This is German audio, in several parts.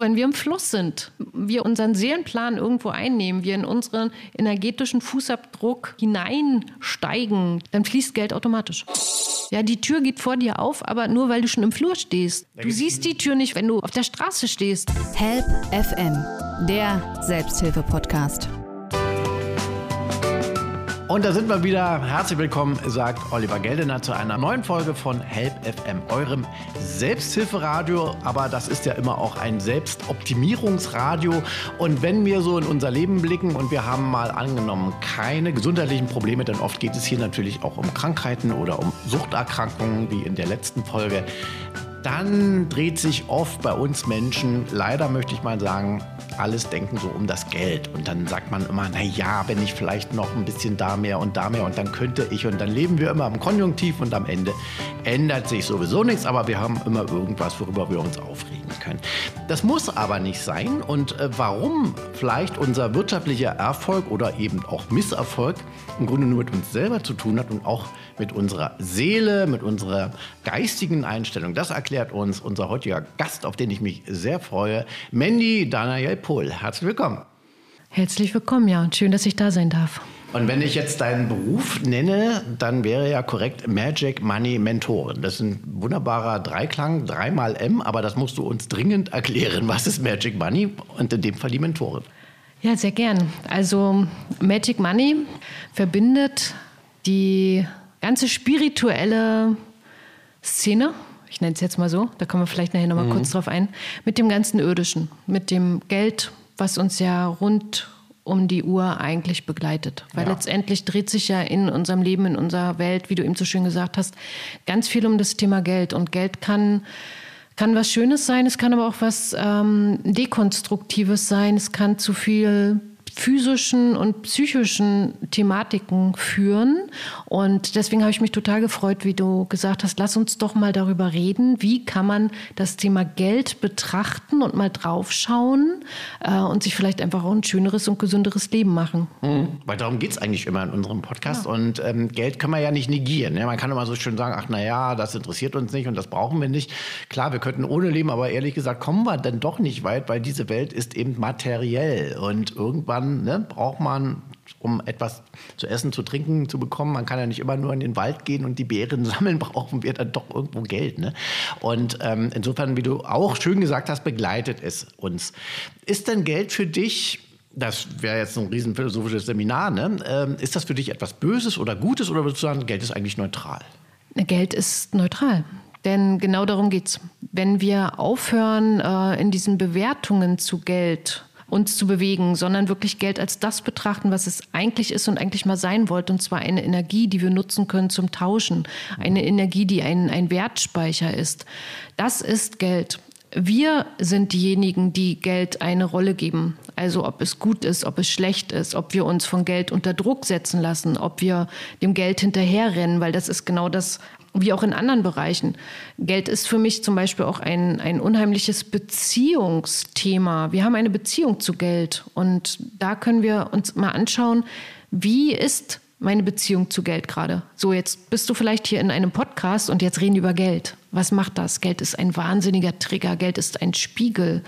Wenn wir im Fluss sind, wir unseren Seelenplan irgendwo einnehmen, wir in unseren energetischen Fußabdruck hineinsteigen, dann fließt Geld automatisch. Ja, die Tür geht vor dir auf, aber nur weil du schon im Flur stehst. Du siehst die Tür nicht, wenn du auf der Straße stehst. Help FM, der Selbsthilfe-Podcast. Und da sind wir wieder. Herzlich willkommen, sagt Oliver Geldener zu einer neuen Folge von Help FM, eurem Selbsthilferadio. Aber das ist ja immer auch ein Selbstoptimierungsradio. Und wenn wir so in unser Leben blicken und wir haben mal angenommen keine gesundheitlichen Probleme, dann oft geht es hier natürlich auch um Krankheiten oder um Suchterkrankungen, wie in der letzten Folge. Dann dreht sich oft bei uns Menschen, leider möchte ich mal sagen, alles denken so um das Geld. Und dann sagt man immer, na ja, wenn ich vielleicht noch ein bisschen da mehr und da mehr und dann könnte ich. Und dann leben wir immer im Konjunktiv und am Ende ändert sich sowieso nichts, aber wir haben immer irgendwas, worüber wir uns aufregen können. Das muss aber nicht sein. Und äh, warum vielleicht unser wirtschaftlicher Erfolg oder eben auch Misserfolg im Grunde nur mit uns selber zu tun hat und auch mit unserer Seele, mit unserer geistigen Einstellung, das erklärt uns unser heutiger Gast, auf den ich mich sehr freue, Mandy Daniel Pohl. Herzlich willkommen. Herzlich willkommen, ja, und schön, dass ich da sein darf. Und wenn ich jetzt deinen Beruf nenne, dann wäre ja korrekt Magic Money Mentorin. Das ist ein wunderbarer Dreiklang, dreimal M, aber das musst du uns dringend erklären. Was ist Magic Money und in dem Fall die Mentorin? Ja, sehr gern. Also Magic Money verbindet die ganze spirituelle Szene, ich nenne es jetzt mal so, da kommen wir vielleicht nachher nochmal mhm. kurz drauf ein, mit dem ganzen Irdischen, mit dem Geld, was uns ja rund um die Uhr eigentlich begleitet. Weil ja. letztendlich dreht sich ja in unserem Leben, in unserer Welt, wie du eben so schön gesagt hast, ganz viel um das Thema Geld. Und Geld kann, kann was Schönes sein, es kann aber auch was ähm, Dekonstruktives sein, es kann zu viel physischen und psychischen Thematiken führen. Und deswegen habe ich mich total gefreut, wie du gesagt hast, lass uns doch mal darüber reden, wie kann man das Thema Geld betrachten und mal draufschauen äh, und sich vielleicht einfach auch ein schöneres und gesünderes Leben machen. Mhm. Weil darum geht es eigentlich immer in unserem Podcast. Ja. Und ähm, Geld kann man ja nicht negieren. Ne? Man kann immer so schön sagen, ach naja, das interessiert uns nicht und das brauchen wir nicht. Klar, wir könnten ohne leben, aber ehrlich gesagt kommen wir dann doch nicht weit, weil diese Welt ist eben materiell. Und irgendwann ne, braucht man, um etwas zu essen, zu trinken zu bekommen. Man kann ja nicht immer nur in den Wald gehen und die Beeren sammeln, brauchen wir dann doch irgendwo Geld. Ne? Und ähm, insofern, wie du auch schön gesagt hast, begleitet es uns. Ist denn Geld für dich das wäre jetzt ein riesen philosophisches Seminar, ne? Ähm, ist das für dich etwas Böses oder Gutes oder würdest du sagen, Geld ist eigentlich neutral? Geld ist neutral. Denn genau darum geht es. Wenn wir aufhören, äh, in diesen Bewertungen zu Geld uns zu bewegen, sondern wirklich Geld als das betrachten, was es eigentlich ist und eigentlich mal sein wollte. Und zwar eine Energie, die wir nutzen können zum Tauschen. Eine Energie, die ein, ein Wertspeicher ist. Das ist Geld. Wir sind diejenigen, die Geld eine Rolle geben. Also ob es gut ist, ob es schlecht ist, ob wir uns von Geld unter Druck setzen lassen, ob wir dem Geld hinterherrennen, weil das ist genau das, wie auch in anderen Bereichen. Geld ist für mich zum Beispiel auch ein, ein unheimliches Beziehungsthema. Wir haben eine Beziehung zu Geld und da können wir uns mal anschauen, wie ist meine Beziehung zu Geld gerade. So, jetzt bist du vielleicht hier in einem Podcast und jetzt reden über Geld. Was macht das? Geld ist ein wahnsinniger Trigger, Geld ist ein Spiegel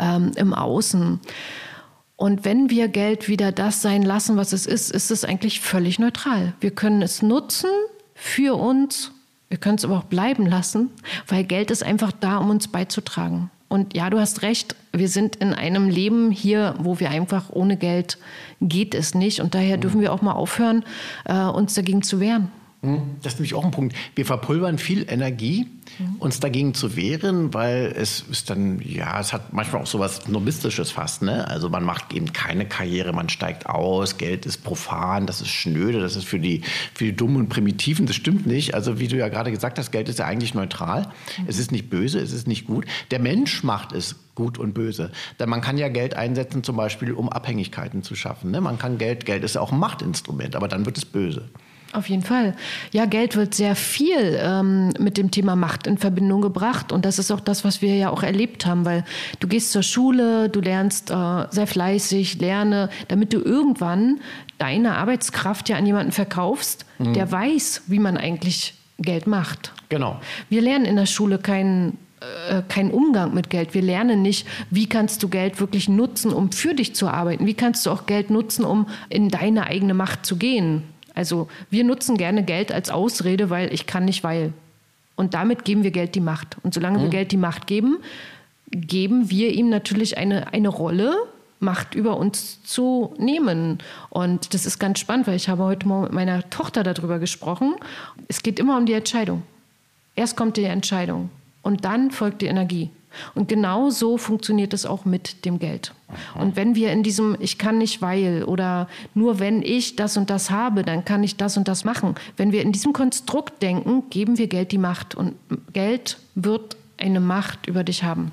ähm, im Außen. Und wenn wir Geld wieder das sein lassen, was es ist, ist es eigentlich völlig neutral. Wir können es nutzen für uns wir können es aber auch bleiben lassen, weil Geld ist einfach da, um uns beizutragen. Und ja, du hast recht, wir sind in einem Leben hier, wo wir einfach ohne Geld geht es nicht. Und daher dürfen wir auch mal aufhören, äh, uns dagegen zu wehren. Hm, das ist nämlich auch ein Punkt. Wir verpulvern viel Energie, mhm. uns dagegen zu wehren, weil es ist dann, ja, es hat manchmal auch so was Nomistisches fast. Ne? Also man macht eben keine Karriere, man steigt aus, Geld ist profan, das ist schnöde, das ist für die, für die Dummen und Primitiven, das stimmt nicht. Also wie du ja gerade gesagt hast, Geld ist ja eigentlich neutral. Mhm. Es ist nicht böse, es ist nicht gut. Der Mensch macht es gut und böse. Denn man kann ja Geld einsetzen, zum Beispiel, um Abhängigkeiten zu schaffen. Ne? Man kann Geld, Geld ist ja auch ein Machtinstrument, aber dann wird es böse. Auf jeden Fall. Ja, Geld wird sehr viel ähm, mit dem Thema Macht in Verbindung gebracht. Und das ist auch das, was wir ja auch erlebt haben, weil du gehst zur Schule, du lernst äh, sehr fleißig, lerne, damit du irgendwann deine Arbeitskraft ja an jemanden verkaufst, mhm. der weiß, wie man eigentlich Geld macht. Genau. Wir lernen in der Schule kein äh, keinen Umgang mit Geld. Wir lernen nicht, wie kannst du Geld wirklich nutzen, um für dich zu arbeiten. Wie kannst du auch Geld nutzen, um in deine eigene Macht zu gehen. Also wir nutzen gerne Geld als Ausrede, weil ich kann nicht, weil. Und damit geben wir Geld die Macht. Und solange mhm. wir Geld die Macht geben, geben wir ihm natürlich eine, eine Rolle, Macht über uns zu nehmen. Und das ist ganz spannend, weil ich habe heute Morgen mit meiner Tochter darüber gesprochen. Es geht immer um die Entscheidung. Erst kommt die Entscheidung und dann folgt die Energie. Und genau so funktioniert es auch mit dem Geld. Und wenn wir in diesem Ich kann nicht weil oder nur wenn ich das und das habe, dann kann ich das und das machen. Wenn wir in diesem Konstrukt denken, geben wir Geld die Macht. Und Geld wird eine Macht über dich haben.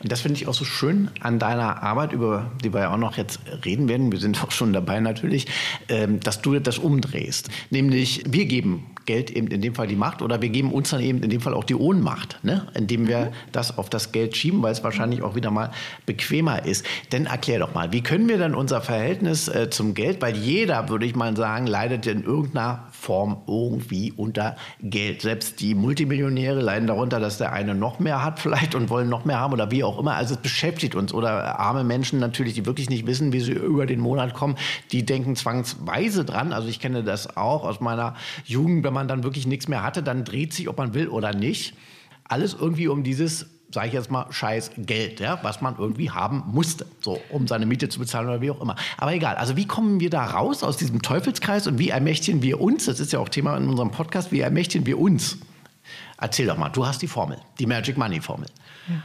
Und das finde ich auch so schön an deiner Arbeit, über die wir ja auch noch jetzt reden werden. Wir sind auch schon dabei natürlich, ähm, dass du das umdrehst. Nämlich, wir geben Geld eben in dem Fall die Macht oder wir geben uns dann eben in dem Fall auch die Ohnmacht, ne? indem wir mhm. das auf das Geld schieben, weil es wahrscheinlich auch wieder mal bequemer ist. Denn erklär doch mal, wie können wir dann unser Verhältnis äh, zum Geld, weil jeder, würde ich mal sagen, leidet in irgendeiner Form irgendwie unter Geld. Selbst die Multimillionäre leiden darunter, dass der eine noch mehr hat vielleicht und wollen noch mehr haben oder wie auch immer. Also es beschäftigt uns. Oder arme Menschen natürlich, die wirklich nicht wissen, wie sie über den Monat kommen, die denken zwangsweise dran. Also ich kenne das auch aus meiner Jugend, wenn man dann wirklich nichts mehr hatte, dann dreht sich, ob man will oder nicht. Alles irgendwie um dieses sage ich jetzt mal, scheiß Geld, ja, was man irgendwie haben musste, so um seine Miete zu bezahlen oder wie auch immer. Aber egal, also wie kommen wir da raus aus diesem Teufelskreis und wie ermächtigen wir uns, das ist ja auch Thema in unserem Podcast, wie ermächtigen wir uns? Erzähl doch mal, du hast die Formel, die Magic Money Formel. Ja.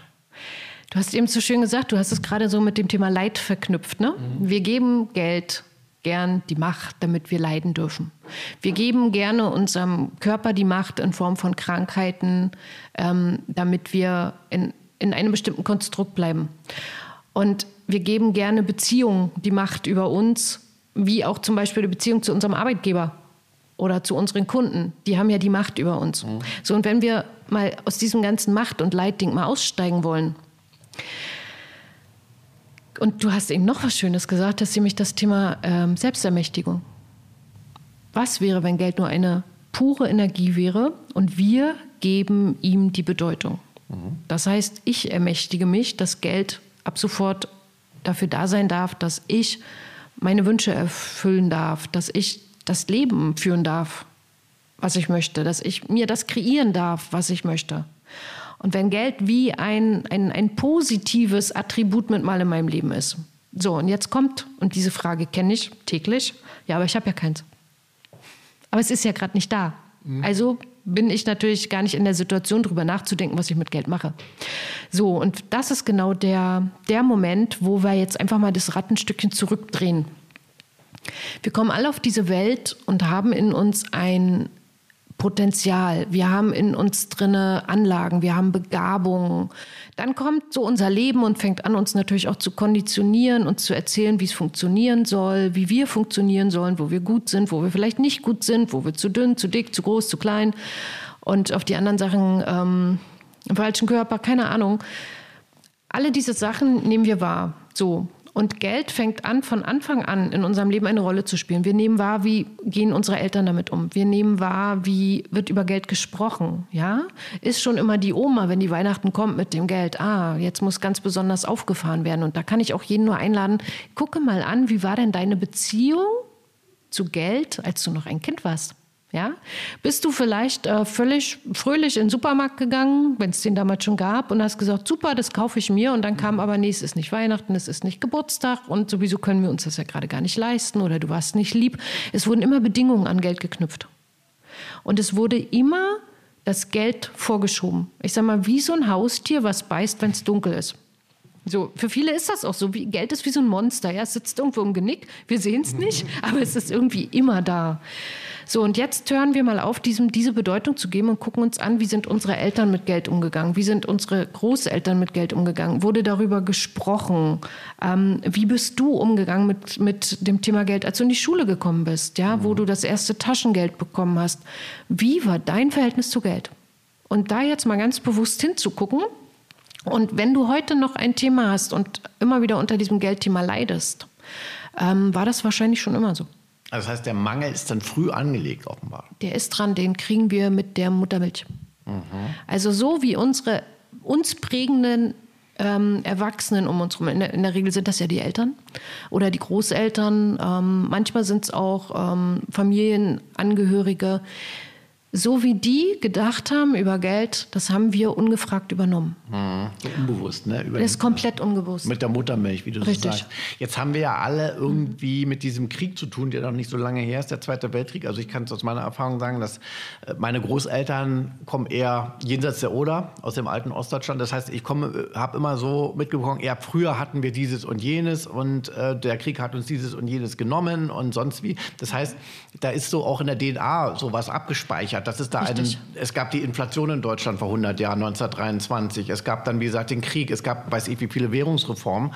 Du hast eben so schön gesagt, du hast es gerade so mit dem Thema Leid verknüpft. Ne? Mhm. Wir geben Geld gern die Macht, damit wir leiden dürfen. Wir geben gerne unserem Körper die Macht in Form von Krankheiten, ähm, damit wir in, in einem bestimmten Konstrukt bleiben. Und wir geben gerne Beziehungen die Macht über uns, wie auch zum Beispiel die Beziehung zu unserem Arbeitgeber oder zu unseren Kunden. Die haben ja die Macht über uns. Mhm. So, und wenn wir mal aus diesem ganzen Macht- und Leidding mal aussteigen wollen, und du hast eben noch was Schönes gesagt, dass nämlich das Thema ähm, Selbstermächtigung. Was wäre, wenn Geld nur eine pure Energie wäre und wir geben ihm die Bedeutung? Mhm. Das heißt, ich ermächtige mich, dass Geld ab sofort dafür da sein darf, dass ich meine Wünsche erfüllen darf, dass ich das Leben führen darf, was ich möchte, dass ich mir das kreieren darf, was ich möchte. Und wenn Geld wie ein, ein, ein positives Attribut mit mal in meinem Leben ist. So, und jetzt kommt, und diese Frage kenne ich täglich, ja, aber ich habe ja keins. Aber es ist ja gerade nicht da. Mhm. Also bin ich natürlich gar nicht in der Situation, darüber nachzudenken, was ich mit Geld mache. So, und das ist genau der, der Moment, wo wir jetzt einfach mal das Rattenstückchen zurückdrehen. Wir kommen alle auf diese Welt und haben in uns ein, Potenzial, wir haben in uns drinne Anlagen, wir haben Begabungen. Dann kommt so unser Leben und fängt an, uns natürlich auch zu konditionieren und zu erzählen, wie es funktionieren soll, wie wir funktionieren sollen, wo wir gut sind, wo wir vielleicht nicht gut sind, wo wir zu dünn, zu dick, zu groß, zu klein und auf die anderen Sachen ähm, im falschen Körper, keine Ahnung. Alle diese Sachen nehmen wir wahr. So. Und Geld fängt an, von Anfang an in unserem Leben eine Rolle zu spielen. Wir nehmen wahr, wie gehen unsere Eltern damit um. Wir nehmen wahr, wie wird über Geld gesprochen. Ja, ist schon immer die Oma, wenn die Weihnachten kommt mit dem Geld. Ah, jetzt muss ganz besonders aufgefahren werden. Und da kann ich auch jeden nur einladen. Gucke mal an, wie war denn deine Beziehung zu Geld, als du noch ein Kind warst? Ja? Bist du vielleicht äh, völlig fröhlich in den Supermarkt gegangen, wenn es den damals schon gab, und hast gesagt, super, das kaufe ich mir. Und dann kam aber, nee, es ist nicht Weihnachten, es ist nicht Geburtstag und sowieso können wir uns das ja gerade gar nicht leisten oder du warst nicht lieb. Es wurden immer Bedingungen an Geld geknüpft. Und es wurde immer das Geld vorgeschoben. Ich sage mal, wie so ein Haustier, was beißt, wenn es dunkel ist. So, für viele ist das auch so. Wie, Geld ist wie so ein Monster. Ja? Es sitzt irgendwo im Genick. Wir sehen es nicht, aber es ist irgendwie immer da. So, und jetzt hören wir mal auf, diesem, diese Bedeutung zu geben und gucken uns an, wie sind unsere Eltern mit Geld umgegangen? Wie sind unsere Großeltern mit Geld umgegangen? Wurde darüber gesprochen? Ähm, wie bist du umgegangen mit, mit dem Thema Geld, als du in die Schule gekommen bist, ja, wo du das erste Taschengeld bekommen hast? Wie war dein Verhältnis zu Geld? Und da jetzt mal ganz bewusst hinzugucken, und wenn du heute noch ein Thema hast und immer wieder unter diesem Geldthema leidest, ähm, war das wahrscheinlich schon immer so. Also das heißt, der Mangel ist dann früh angelegt, offenbar. Der ist dran, den kriegen wir mit der Muttermilch. Mhm. Also so wie unsere uns prägenden ähm, Erwachsenen um uns herum. In der, in der, Regel sind das ja die Eltern oder die Großeltern. Ähm, manchmal sind es auch ähm, Familienangehörige, so wie die gedacht haben über Geld, das haben wir ungefragt übernommen. Mhm. So unbewusst, ne? Über das ist komplett unbewusst. Mit der Muttermilch, wie du Richtig. sagst. Jetzt haben wir ja alle irgendwie mit diesem Krieg zu tun, der noch nicht so lange her ist, der Zweite Weltkrieg. Also ich kann es aus meiner Erfahrung sagen, dass äh, meine Großeltern kommen eher jenseits der Oder, aus dem alten Ostdeutschland. Das heißt, ich komme, äh, habe immer so mitbekommen, eher früher hatten wir dieses und jenes und äh, der Krieg hat uns dieses und jenes genommen und sonst wie. Das heißt, da ist so auch in der DNA sowas abgespeichert gespeichert. Das ist da einen, es gab die Inflation in Deutschland vor 100 Jahren, 1923. Es gab dann, wie gesagt, den Krieg. Es gab, weiß ich, wie viele Währungsreformen.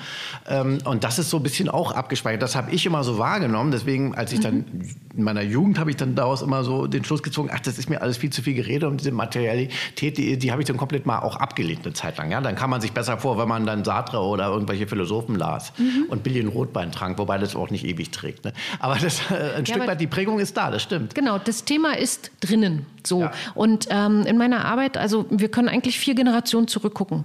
Ähm, und das ist so ein bisschen auch abgespeichert. Das habe ich immer so wahrgenommen. Deswegen, als ich dann mhm. in meiner Jugend habe ich dann daraus immer so den Schluss gezogen, ach, das ist mir alles viel zu viel Gerede und diese Materialität, die, die habe ich dann komplett mal auch abgelehnt eine Zeit lang. Ja, dann kam man sich besser vor, wenn man dann Sartre oder irgendwelche Philosophen las mhm. und Billion Rotbein trank, wobei das auch nicht ewig trägt. Ne? Aber das, äh, ein ja, Stück weit die Prägung ist da, das stimmt. Genau, das Thema ist drinnen. Generationen. So. Ja. Und ähm, in meiner Arbeit, also wir können eigentlich vier Generationen zurückgucken.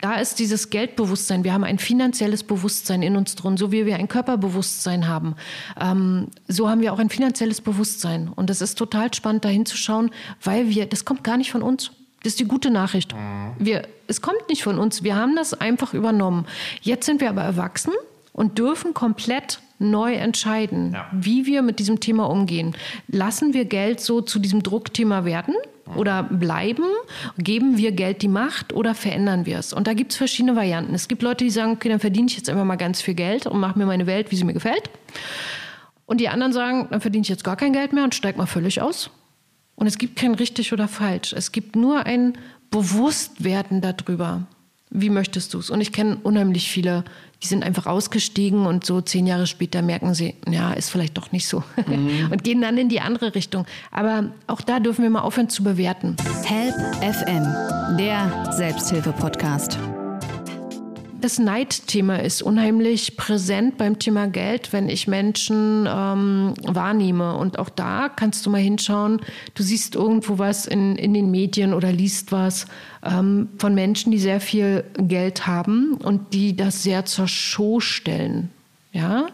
Da ist dieses Geldbewusstsein. Wir haben ein finanzielles Bewusstsein in uns drin, so wie wir ein Körperbewusstsein haben. Ähm, so haben wir auch ein finanzielles Bewusstsein. Und das ist total spannend, da hinzuschauen, weil wir, das kommt gar nicht von uns. Das ist die gute Nachricht. Mhm. Wir, es kommt nicht von uns. Wir haben das einfach übernommen. Jetzt sind wir aber erwachsen und dürfen komplett neu entscheiden, ja. wie wir mit diesem Thema umgehen. Lassen wir Geld so zu diesem Druckthema werden? Oder bleiben? Geben wir Geld die Macht oder verändern wir es? Und da gibt es verschiedene Varianten. Es gibt Leute, die sagen, okay, dann verdiene ich jetzt einfach mal ganz viel Geld und mache mir meine Welt, wie sie mir gefällt. Und die anderen sagen, dann verdiene ich jetzt gar kein Geld mehr und steige mal völlig aus. Und es gibt kein richtig oder falsch. Es gibt nur ein Bewusstwerden darüber. Wie möchtest du es? Und ich kenne unheimlich viele, die sind einfach ausgestiegen und so zehn Jahre später merken sie, ja, ist vielleicht doch nicht so. Mhm. und gehen dann in die andere Richtung. Aber auch da dürfen wir mal aufhören zu bewerten. Help FM, der Selbsthilfe-Podcast das Neidthema ist unheimlich präsent beim Thema Geld, wenn ich Menschen ähm, wahrnehme. Und auch da kannst du mal hinschauen. Du siehst irgendwo was in, in den Medien oder liest was ähm, von Menschen, die sehr viel Geld haben und die das sehr zur Show stellen. Ja.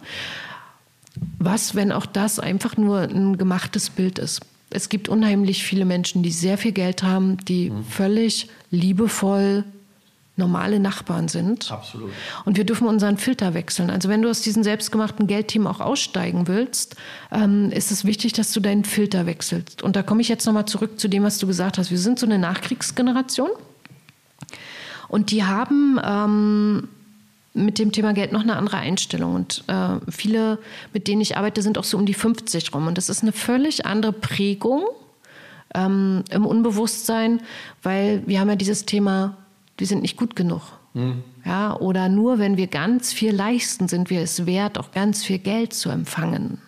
Was, wenn auch das einfach nur ein gemachtes Bild ist? Es gibt unheimlich viele Menschen, die sehr viel Geld haben, die mhm. völlig liebevoll normale Nachbarn sind. Absolut. Und wir dürfen unseren Filter wechseln. Also wenn du aus diesen selbstgemachten Geldthemen auch aussteigen willst, ähm, ist es wichtig, dass du deinen Filter wechselst. Und da komme ich jetzt nochmal zurück zu dem, was du gesagt hast. Wir sind so eine Nachkriegsgeneration. Und die haben ähm, mit dem Thema Geld noch eine andere Einstellung. Und äh, viele, mit denen ich arbeite, sind auch so um die 50 rum. Und das ist eine völlig andere Prägung ähm, im Unbewusstsein, weil wir haben ja dieses Thema wir sind nicht gut genug. Mhm. Ja, oder nur wenn wir ganz viel leisten, sind wir es wert, auch ganz viel Geld zu empfangen.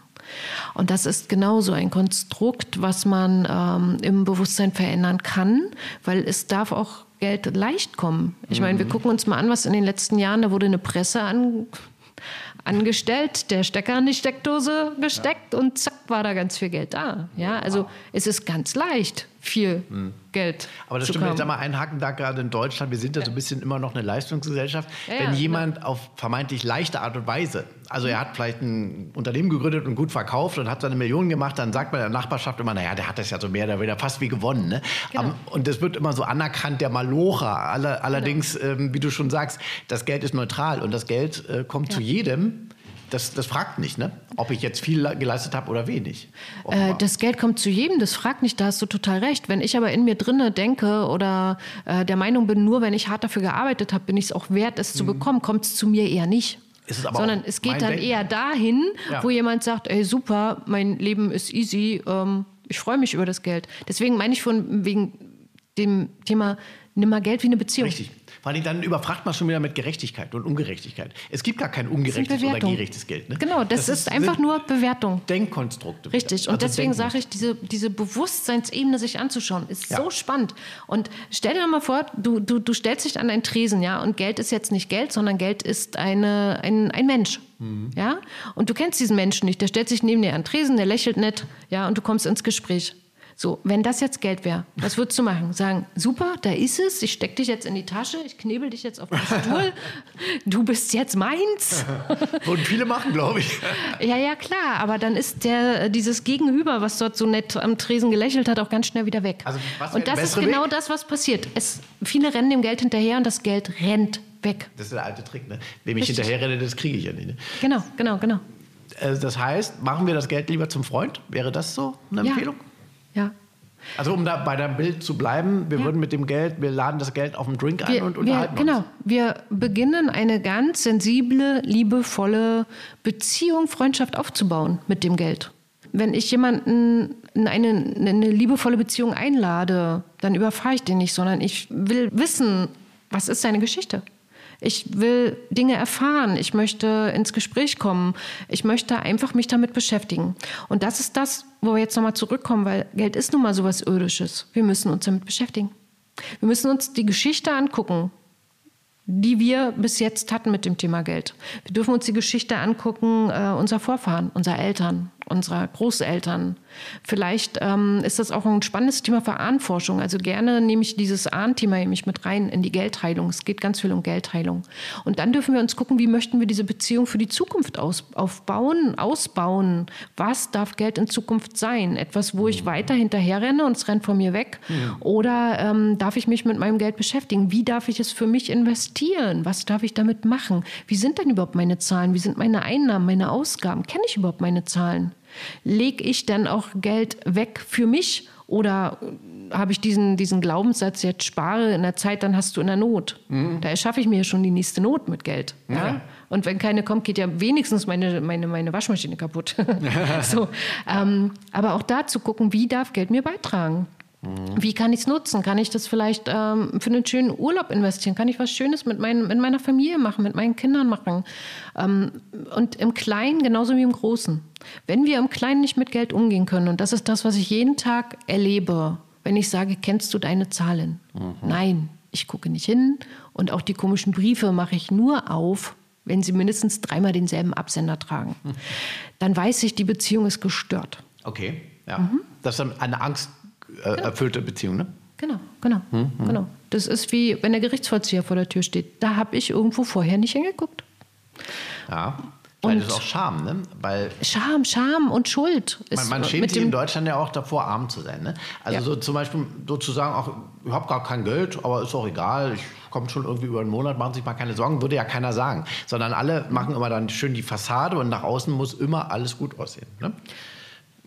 Und das ist genauso ein Konstrukt, was man ähm, im Bewusstsein verändern kann, weil es darf auch Geld leicht kommen. Ich meine, wir mhm. gucken uns mal an, was in den letzten Jahren, da wurde eine Presse an, angestellt, der Stecker in die Steckdose gesteckt ja. und zack war da ganz viel Geld da. Ja, also wow. es ist ganz leicht, viel hm. Geld. Aber das stimmt, wenn ich da mal einhaken da gerade in Deutschland, wir sind ja, ja so ein bisschen immer noch eine Leistungsgesellschaft. Ja, wenn jemand genau. auf vermeintlich leichte Art und Weise, also er hat vielleicht ein Unternehmen gegründet und gut verkauft und hat seine Millionen gemacht, dann sagt man in der Nachbarschaft immer, naja, der hat das ja so mehr oder weniger fast wie gewonnen. Ne? Genau. Und das wird immer so anerkannt, der Malocher. Allerdings, genau. ähm, wie du schon sagst, das Geld ist neutral und das Geld äh, kommt zu jedem das, das fragt nicht, ne? ob ich jetzt viel geleistet habe oder wenig. Äh, das Geld kommt zu jedem, das fragt nicht, da hast du total recht. Wenn ich aber in mir drinne denke oder äh, der Meinung bin, nur wenn ich hart dafür gearbeitet habe, bin ich es auch wert, es mhm. zu bekommen, kommt es zu mir eher nicht. Es Sondern es geht dann Denken. eher dahin, ja. wo jemand sagt, ey super, mein Leben ist easy, ähm, ich freue mich über das Geld. Deswegen meine ich von wegen dem Thema, nimm mal Geld wie eine Beziehung. Richtig. Allem dann überfragt man schon wieder mit Gerechtigkeit und Ungerechtigkeit. Es gibt gar kein ungerechtes oder gerechtes Geld. Ne? Genau, das, das ist, ist, einfach nur Bewertung. Denkkonstrukte. Richtig, und also deswegen sage ich, diese, diese Bewusstseinsebene sich anzuschauen, ist ja. so spannend. Und stell dir mal vor, du, du, du stellst dich an einen Tresen, ja, und Geld ist jetzt nicht Geld, sondern Geld ist eine, ein, ein Mensch. Mhm. Ja? Und du kennst diesen Menschen nicht, der stellt sich neben dir an den Tresen, der lächelt nett, ja, und du kommst ins Gespräch. So, wenn das jetzt Geld wäre, was würdest du machen? Sagen, super, da ist es, ich stecke dich jetzt in die Tasche, ich knebel dich jetzt auf den Stuhl, du bist jetzt meins. Würden viele machen, glaube ich. Ja, ja, klar, aber dann ist der, dieses Gegenüber, was dort so nett am Tresen gelächelt hat, auch ganz schnell wieder weg. Also, und das ist genau Weg? das, was passiert. Es, viele rennen dem Geld hinterher und das Geld rennt weg. Das ist der alte Trick, ne? Wem ich hinterher renne, das kriege ich ja nicht. Ne? Genau, genau, genau. Äh, Das heißt, machen wir das Geld lieber zum Freund? Wäre das so eine Ja. Empfehlung? Ja. Also um da bei deinem Bild zu bleiben, wir Ja. würden mit dem Geld, wir laden das Geld auf einen Drink ein Wir, und wir, unterhalten genau, uns. wir beginnen eine ganz sensible, liebevolle Beziehung, Freundschaft aufzubauen mit dem Geld. Wenn ich jemanden in eine, in eine liebevolle Beziehung einlade, dann überfahre ich den nicht, sondern ich will wissen, was ist seine Geschichte. Ich will Dinge erfahren. Ich möchte ins Gespräch kommen. Ich möchte einfach mich damit beschäftigen. Und das ist das, wo wir jetzt nochmal zurückkommen, weil Geld ist nun mal sowas Irdisches. Wir müssen uns damit beschäftigen. Wir müssen uns die Geschichte angucken, die wir bis jetzt hatten mit dem Thema Geld. Wir dürfen uns die Geschichte angucken äh, unserer Vorfahren, unserer Eltern, unserer Großeltern. Vielleicht ähm, ist das auch ein spannendes Thema für Ahnenforschung. Also gerne nehme ich dieses Ahnenthema nämlich mit rein in die Geldheilung. Es geht ganz viel um Geldheilung. Und dann dürfen wir uns gucken, wie möchten wir diese Beziehung für die Zukunft aus, aufbauen, ausbauen. Was darf Geld in Zukunft sein? Etwas, wo ich weiter hinterher renne und es rennt von mir weg? Oder ähm, darf ich mich mit meinem Geld beschäftigen? Wie darf ich es für mich investieren? Was darf ich damit machen? Wie sind denn überhaupt meine Zahlen? Wie sind meine Einnahmen, meine Ausgaben? Kenne ich überhaupt meine Zahlen? Lege ich dann auch Geld weg für mich? Oder habe ich diesen, diesen Glaubenssatz, jetzt spare in der Zeit, dann hast du in der Not. Da erschaffe ich mir schon die nächste Not mit Geld. Ja? Ja. Und wenn keine kommt, geht ja wenigstens meine, meine, meine Waschmaschine kaputt. so, ähm, aber auch da zu gucken, wie darf Geld mir beitragen? Wie kann ich es nutzen? Kann ich das vielleicht ähm, für einen schönen Urlaub investieren? Kann ich was Schönes mit, mein, mit meiner Familie machen, mit meinen Kindern machen? Ähm, und im Kleinen genauso wie im Großen. Wenn wir im Kleinen nicht mit Geld umgehen können, und das ist das, was ich jeden Tag erlebe, wenn ich sage, kennst du deine Zahlen? Nein, ich gucke nicht hin. Und auch die komischen Briefe mache ich nur auf, wenn sie mindestens dreimal denselben Absender tragen. Dann weiß ich, die Beziehung ist gestört. Okay, ja. Mhm. Das ist dann eine angsterfüllte Beziehung, ne? Genau, genau, genau. Das ist wie, wenn der Gerichtsvollzieher vor der Tür steht. Da habe ich irgendwo vorher nicht hingeguckt. Ja. Vielleicht Und- ist auch Scham, ne? Weil Scham, Scham und Schuld man, man schämt sich in Deutschland ja auch davor, arm zu sein. Ne? Also Ja. so zum Beispiel sozusagen auch, ich habe gar kein Geld, aber ist auch egal, ich komme schon irgendwie über einen Monat, machen sich mal keine Sorgen, würde ja keiner sagen. Sondern alle machen immer dann schön die Fassade und nach außen muss immer alles gut aussehen. Ne?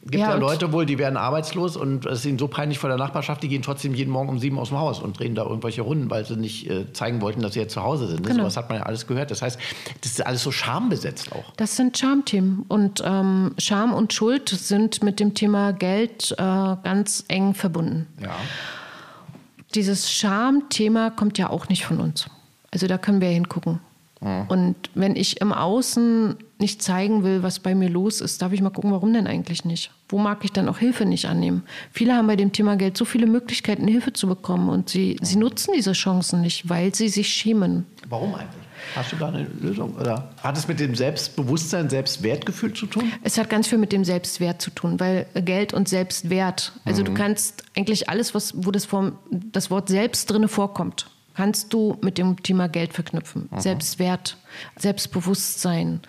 Gibt ja, und- Leute wohl, die werden arbeitslos und es ist ihnen so peinlich vor der Nachbarschaft, die gehen trotzdem jeden Morgen um sieben aus dem Haus und drehen da irgendwelche Runden, weil sie nicht äh, zeigen wollten, dass sie jetzt zu Hause sind. Genau. Das hat man ja alles gehört. Das heißt, das ist alles so schambesetzt auch. Das sind Schamthemen. Und ähm, Scham und Schuld sind mit dem Thema Geld äh, ganz eng verbunden. Ja. Dieses Schamthema kommt ja auch nicht von uns. Also da können wir hingucken. Und wenn ich im Außen nicht zeigen will, was bei mir los ist, darf ich mal gucken, warum denn eigentlich nicht? Wo mag ich dann auch Hilfe nicht annehmen? Viele haben bei dem Thema Geld so viele Möglichkeiten, Hilfe zu bekommen und sie, sie nutzen diese Chancen nicht, weil sie sich schämen. Warum eigentlich? Hast du da eine Lösung? Oder hat es mit dem Selbstbewusstsein, Selbstwertgefühl zu tun? Es hat ganz viel mit dem Selbstwert zu tun, weil Geld und Selbstwert, also du kannst eigentlich alles, was, wo das, Form, das Wort selbst drinne vorkommt, kannst du mit dem Thema Geld verknüpfen. Selbstwert, Selbstbewusstsein,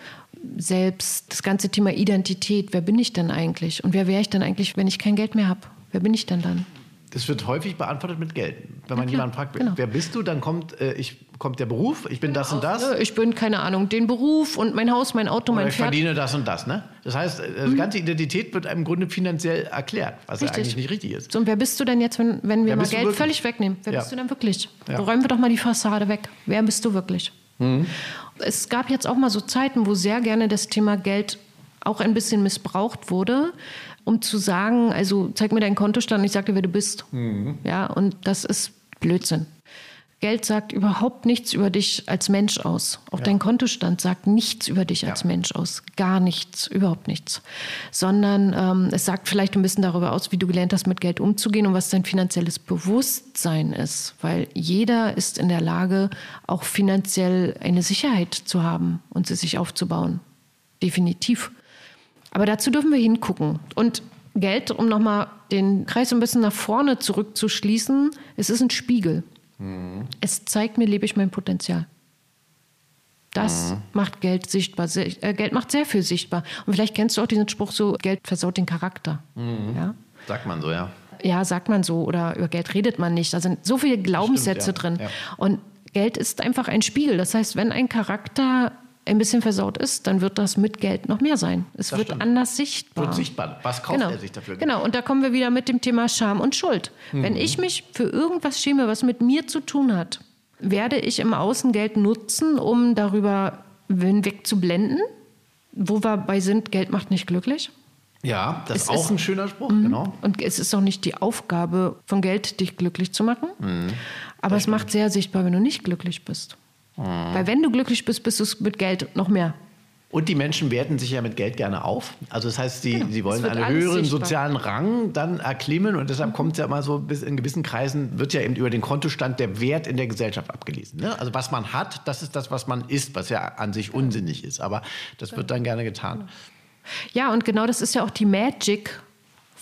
selbst das ganze Thema Identität. Wer bin ich denn eigentlich? Und wer wäre ich denn eigentlich, wenn ich kein Geld mehr habe? Wer bin ich denn dann? Das wird häufig beantwortet mit Geld. Wenn man klar, jemanden fragt, genau. wer bist du, dann kommt, äh, ich, kommt der Beruf, ich bin das und das. Ja, Ich bin, keine Ahnung, den Beruf und mein Haus, mein Auto, Oder mein ich Pferd. verdiene das und das. Ne? Das heißt, äh, die ganze Identität wird einem im Grunde finanziell erklärt, was ja Richtig. eigentlich nicht richtig ist. So, und wer bist du denn jetzt, wenn, wenn wir Wer mal Geld völlig wegnehmen? Wer Ja. bist du denn wirklich? Ja. Räumen wir doch mal die Fassade weg. Wer bist du wirklich? Es gab jetzt auch mal so Zeiten, wo sehr gerne das Thema Geld auch ein bisschen missbraucht wurde, um zu sagen, also zeig mir deinen Kontostand, ich sag dir, wer du bist. Ja, und das ist Blödsinn. Geld sagt überhaupt nichts über dich als Mensch aus. Auch dein Kontostand sagt nichts über dich als Ja. Mensch aus. Gar nichts, überhaupt nichts. Sondern ähm, es sagt vielleicht ein bisschen darüber aus, wie du gelernt hast, mit Geld umzugehen und was dein finanzielles Bewusstsein ist. Weil jeder ist in der Lage, auch finanziell eine Sicherheit zu haben und sie sich aufzubauen. Definitiv. Aber dazu dürfen wir hingucken. Und Geld, um nochmal den Kreis ein bisschen nach vorne zurückzuschließen, es ist ein Spiegel. Es zeigt mir, lebe ich mein Potenzial. Das macht Geld sichtbar. Äh, Geld macht sehr viel sichtbar. Und vielleicht kennst du auch diesen Spruch so, Geld versaut den Charakter. Ja? Sagt man so, ja. ja, sagt man so, oder über Geld redet man nicht. Da sind so viele Glaubenssätze Stimmt, ja. drin. Ja. Und Geld ist einfach ein Spiegel. Das heißt, wenn ein Charakter ein bisschen versaut ist, dann wird das mit Geld noch mehr sein. Es Das wird stimmt. anders sichtbar. Wird sichtbar. Was kauft genau. er sich dafür? Genau, und da kommen wir wieder mit dem Thema Scham und Schuld. Mhm. Wenn ich mich für irgendwas schäme, was mit mir zu tun hat, werde ich im Außen Geld nutzen, um darüber hinweg zu blenden. Wo wir bei sind, Geld macht nicht glücklich. Ja, das Es ist auch Mhm. ein schöner Spruch, genau. Und es ist auch nicht die Aufgabe von Geld, dich glücklich zu machen. Mhm. Aber es macht sehr sichtbar, wenn du nicht glücklich bist. Mhm. Weil wenn du glücklich bist, bist du es mit Geld noch mehr. Und die Menschen werten sich ja mit Geld gerne auf. Also das heißt, sie, Genau. sie wollen einen höheren sichtbar. sozialen Rang dann erklimmen und deshalb kommt es ja immer so, bis in gewissen Kreisen wird ja eben über den Kontostand der Wert in der Gesellschaft abgelesen. Ne? Also was man hat, das ist das, was man ist, was ja an sich unsinnig ist. Aber das wird dann gerne getan. Ja, und genau das ist ja auch die Magic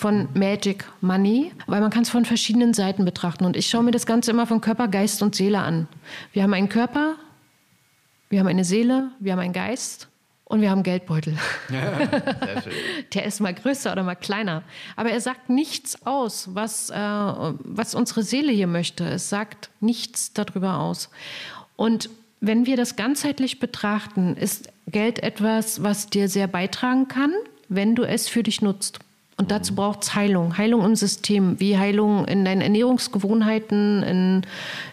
von Magic Money, weil man kann es von verschiedenen Seiten betrachten. Und ich schaue mir das Ganze immer von Körper, Geist und Seele an. Wir haben einen Körper, wir haben eine Seele, wir haben einen Geist und wir haben einen Geldbeutel. Schön. Der ist mal größer oder mal kleiner. Aber er sagt nichts aus, was, äh, was unsere Seele hier möchte. Es sagt nichts darüber aus. Und wenn wir das ganzheitlich betrachten, ist Geld etwas, was dir sehr beitragen kann, wenn du es für dich nutzt. Und dazu braucht es Heilung. Heilung im System, wie Heilung in deinen Ernährungsgewohnheiten, in,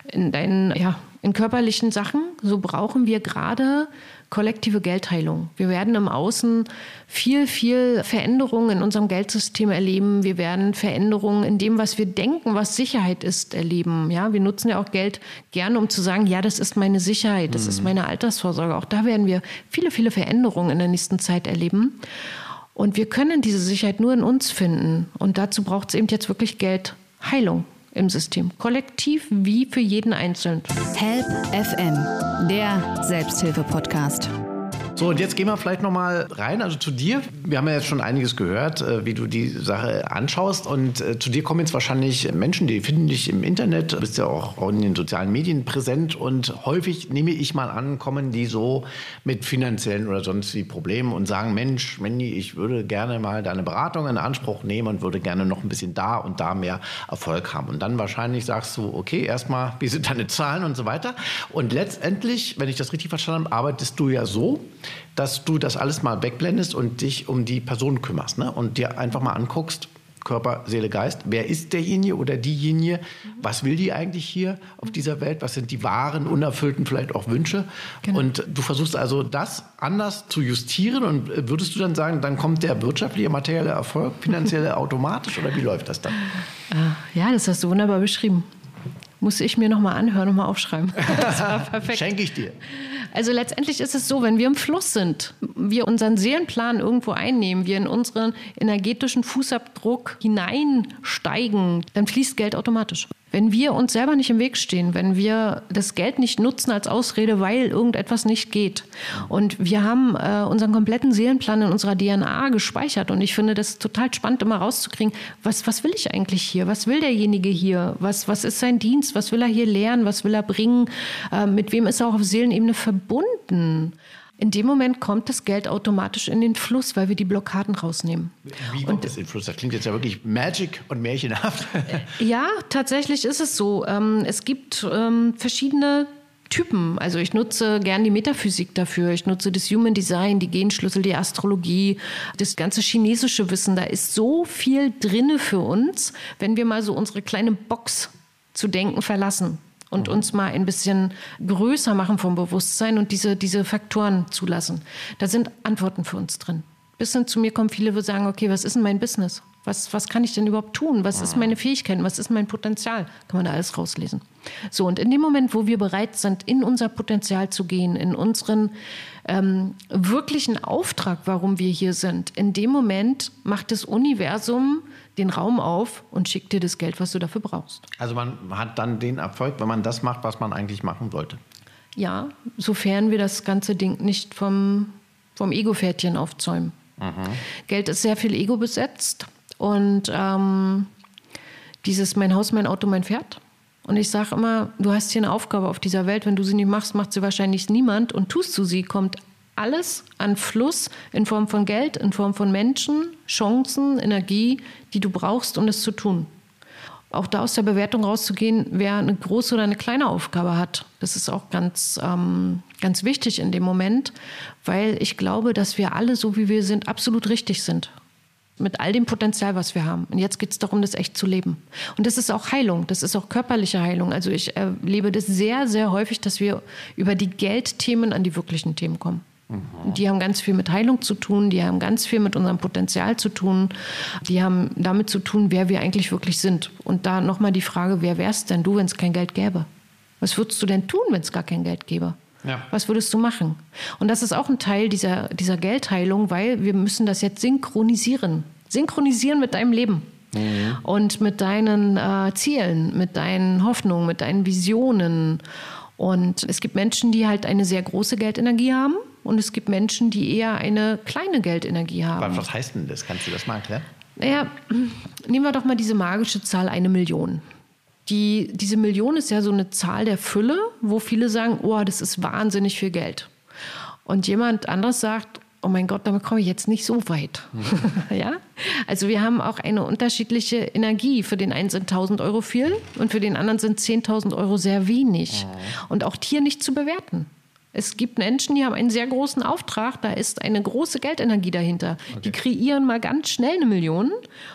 in deinen, ja, in körperlichen Sachen. So brauchen wir gerade kollektive Geldheilung. Wir werden im Außen viel, viel Veränderungen in unserem Geldsystem erleben. Wir werden Veränderungen in dem, was wir denken, was Sicherheit ist, erleben. Ja, wir nutzen ja auch Geld gerne, um zu sagen, ja, das ist meine Sicherheit, das ist meine Altersvorsorge. Auch da werden wir viele, viele Veränderungen in der nächsten Zeit erleben. Und wir können diese Sicherheit nur in uns finden. Und dazu braucht es eben jetzt wirklich Geldheilung im System. Kollektiv wie für jeden Einzelnen. Help FM, der Selbsthilfe-Podcast. So, und jetzt gehen wir vielleicht noch mal rein, also zu dir. Wir haben ja jetzt schon einiges gehört, äh, wie du die Sache anschaust. Und äh, zu dir kommen jetzt wahrscheinlich Menschen, die finden dich im Internet. Du bist ja auch in den sozialen Medien präsent. Und häufig, nehme ich mal an, kommen die so mit finanziellen oder sonst wie Problemen und sagen, Mensch, Mandy, ich würde gerne mal deine Beratung in Anspruch nehmen und würde gerne noch ein bisschen da und da mehr Erfolg haben. Und dann wahrscheinlich sagst du, okay, erstmal, wie sind deine Zahlen und so weiter. Und letztendlich, wenn ich das richtig verstanden habe, arbeitest du ja so, dass du das alles mal wegblendest und dich um die Person kümmerst ne? und dir einfach mal anguckst, Körper, Seele, Geist, wer ist derjenige oder diejenige, was will die eigentlich hier auf dieser Welt, was sind die wahren, unerfüllten vielleicht auch Wünsche und du versuchst also das anders zu justieren und äh, würdest du dann sagen, dann kommt der wirtschaftliche, materielle Erfolg, finanzielle automatisch oder wie läuft das dann? Ja, das hast du wunderbar beschrieben. Muss ich mir nochmal anhören und mal aufschreiben. Das war perfekt. Schenke ich dir. Also letztendlich ist es so, wenn wir im Fluss sind, wir unseren Seelenplan irgendwo einnehmen, wir in unseren energetischen Fußabdruck hineinsteigen, dann fließt Geld automatisch. Wenn wir uns selber nicht im Weg stehen, wenn wir das Geld nicht nutzen als Ausrede, weil irgendetwas nicht geht. Und wir haben äh, unseren kompletten Seelenplan in unserer DNA gespeichert. Und ich finde das total spannend, immer rauszukriegen, was, was will ich eigentlich hier? Was will derjenige hier? Was, was ist sein Dienst? Was will er hier lernen? Was will er bringen? Äh, mit wem ist er auch auf Seelenebene verbunden? In dem Moment kommt das Geld automatisch in den Fluss, weil wir die Blockaden rausnehmen. Wie kommt das Influss? Das klingt jetzt ja wirklich magic und märchenhaft. Ja, tatsächlich ist es so. Ähm, es gibt ähm, verschiedene Typen. Also ich nutze gern die Metaphysik dafür. Ich nutze das Human Design, die Genschlüssel, die Astrologie, das ganze chinesische Wissen. Da ist so viel drinne für uns, wenn wir mal so unsere kleine Box zu denken verlassen und uns mal ein bisschen größer machen vom Bewusstsein und diese, diese Faktoren zulassen. Da sind Antworten für uns drin. Bis hin zu mir kommen viele, die sagen, okay, was ist denn mein Business? Was, was kann ich denn überhaupt tun? Was ist meine Fähigkeit? Was ist mein Potenzial? Kann man da alles rauslesen. So, und in dem Moment, wo wir bereit sind, in unser Potenzial zu gehen, in unseren ähm, wirklichen Auftrag, warum wir hier sind, in dem Moment macht das Universum den Raum auf und schickt dir das Geld, was du dafür brauchst. Also man hat dann den Erfolg, wenn man das macht, was man eigentlich machen sollte. Ja, sofern wir das ganze Ding nicht vom, vom Ego-Pferdchen aufzäumen. Geld ist sehr viel Ego besetzt. und ähm, dieses mein Haus, mein Auto, mein Pferd. Und ich sage immer, du hast hier eine Aufgabe auf dieser Welt. Wenn du sie nicht machst, macht sie wahrscheinlich niemand. Und tust du sie, kommt alles an Fluss in Form von Geld, in Form von Menschen, Chancen, Energie, die du brauchst, um es zu tun. Auch da aus der Bewertung rauszugehen, wer eine große oder eine kleine Aufgabe hat, das ist auch ganz, ähm, ganz wichtig in dem Moment, weil ich glaube, dass wir alle, so wie wir sind, absolut richtig sind mit all dem Potenzial, was wir haben. Und jetzt geht es darum, das echt zu leben. Und das ist auch Heilung, das ist auch körperliche Heilung. Also ich erlebe das sehr, sehr häufig, dass wir über die Geldthemen an die wirklichen Themen kommen. Mhm. Die haben ganz viel mit Heilung zu tun, die haben ganz viel mit unserem Potenzial zu tun, die haben damit zu tun, wer wir eigentlich wirklich sind. Und da nochmal die Frage, wer wärst denn du, wenn es kein Geld gäbe? Was würdest du denn tun, wenn es gar kein Geld gäbe? Ja. Was würdest du machen? Und das ist auch ein Teil dieser, dieser Geldheilung, weil wir müssen das jetzt synchronisieren. Synchronisieren mit deinem Leben. Mhm. Und mit deinen äh, Zielen, mit deinen Hoffnungen, mit deinen Visionen. Und es gibt Menschen, die halt eine sehr große Geldenergie haben und es gibt Menschen, die eher eine kleine Geldenergie haben. Was heißt denn das? Kannst du das mal erklären? Naja, nehmen wir doch mal diese magische Zahl eine Million. Die, diese Million ist ja so eine Zahl der Fülle, wo viele sagen, oh, das ist wahnsinnig viel Geld. Und jemand anderes sagt, oh mein Gott, damit komme ich jetzt nicht so weit. Mhm. ja? Also wir haben auch eine unterschiedliche Energie. Für den einen sind 1000 Euro viel und für den anderen sind 10.000 Euro sehr wenig. Mhm. Und auch hier nicht zu bewerten. Es gibt Menschen, die haben einen sehr großen Auftrag, da ist eine große Geldenergie dahinter. Okay. Die kreieren mal ganz schnell eine Million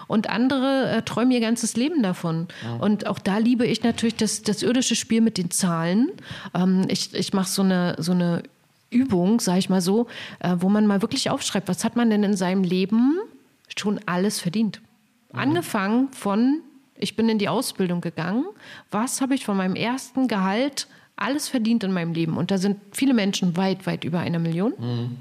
und andere äh, träumen ihr ganzes Leben davon. Ja. Und auch da liebe ich natürlich das, das irdische Spiel mit den Zahlen. Ähm, ich ich mache so eine, so eine Übung, sage ich mal so, äh, wo man mal wirklich aufschreibt, was hat man denn in seinem Leben schon alles verdient. Mhm. Angefangen von, ich bin in die Ausbildung gegangen, was habe ich von meinem ersten Gehalt alles verdient in meinem Leben. Und da sind viele Menschen weit, weit über einer Million. Mhm.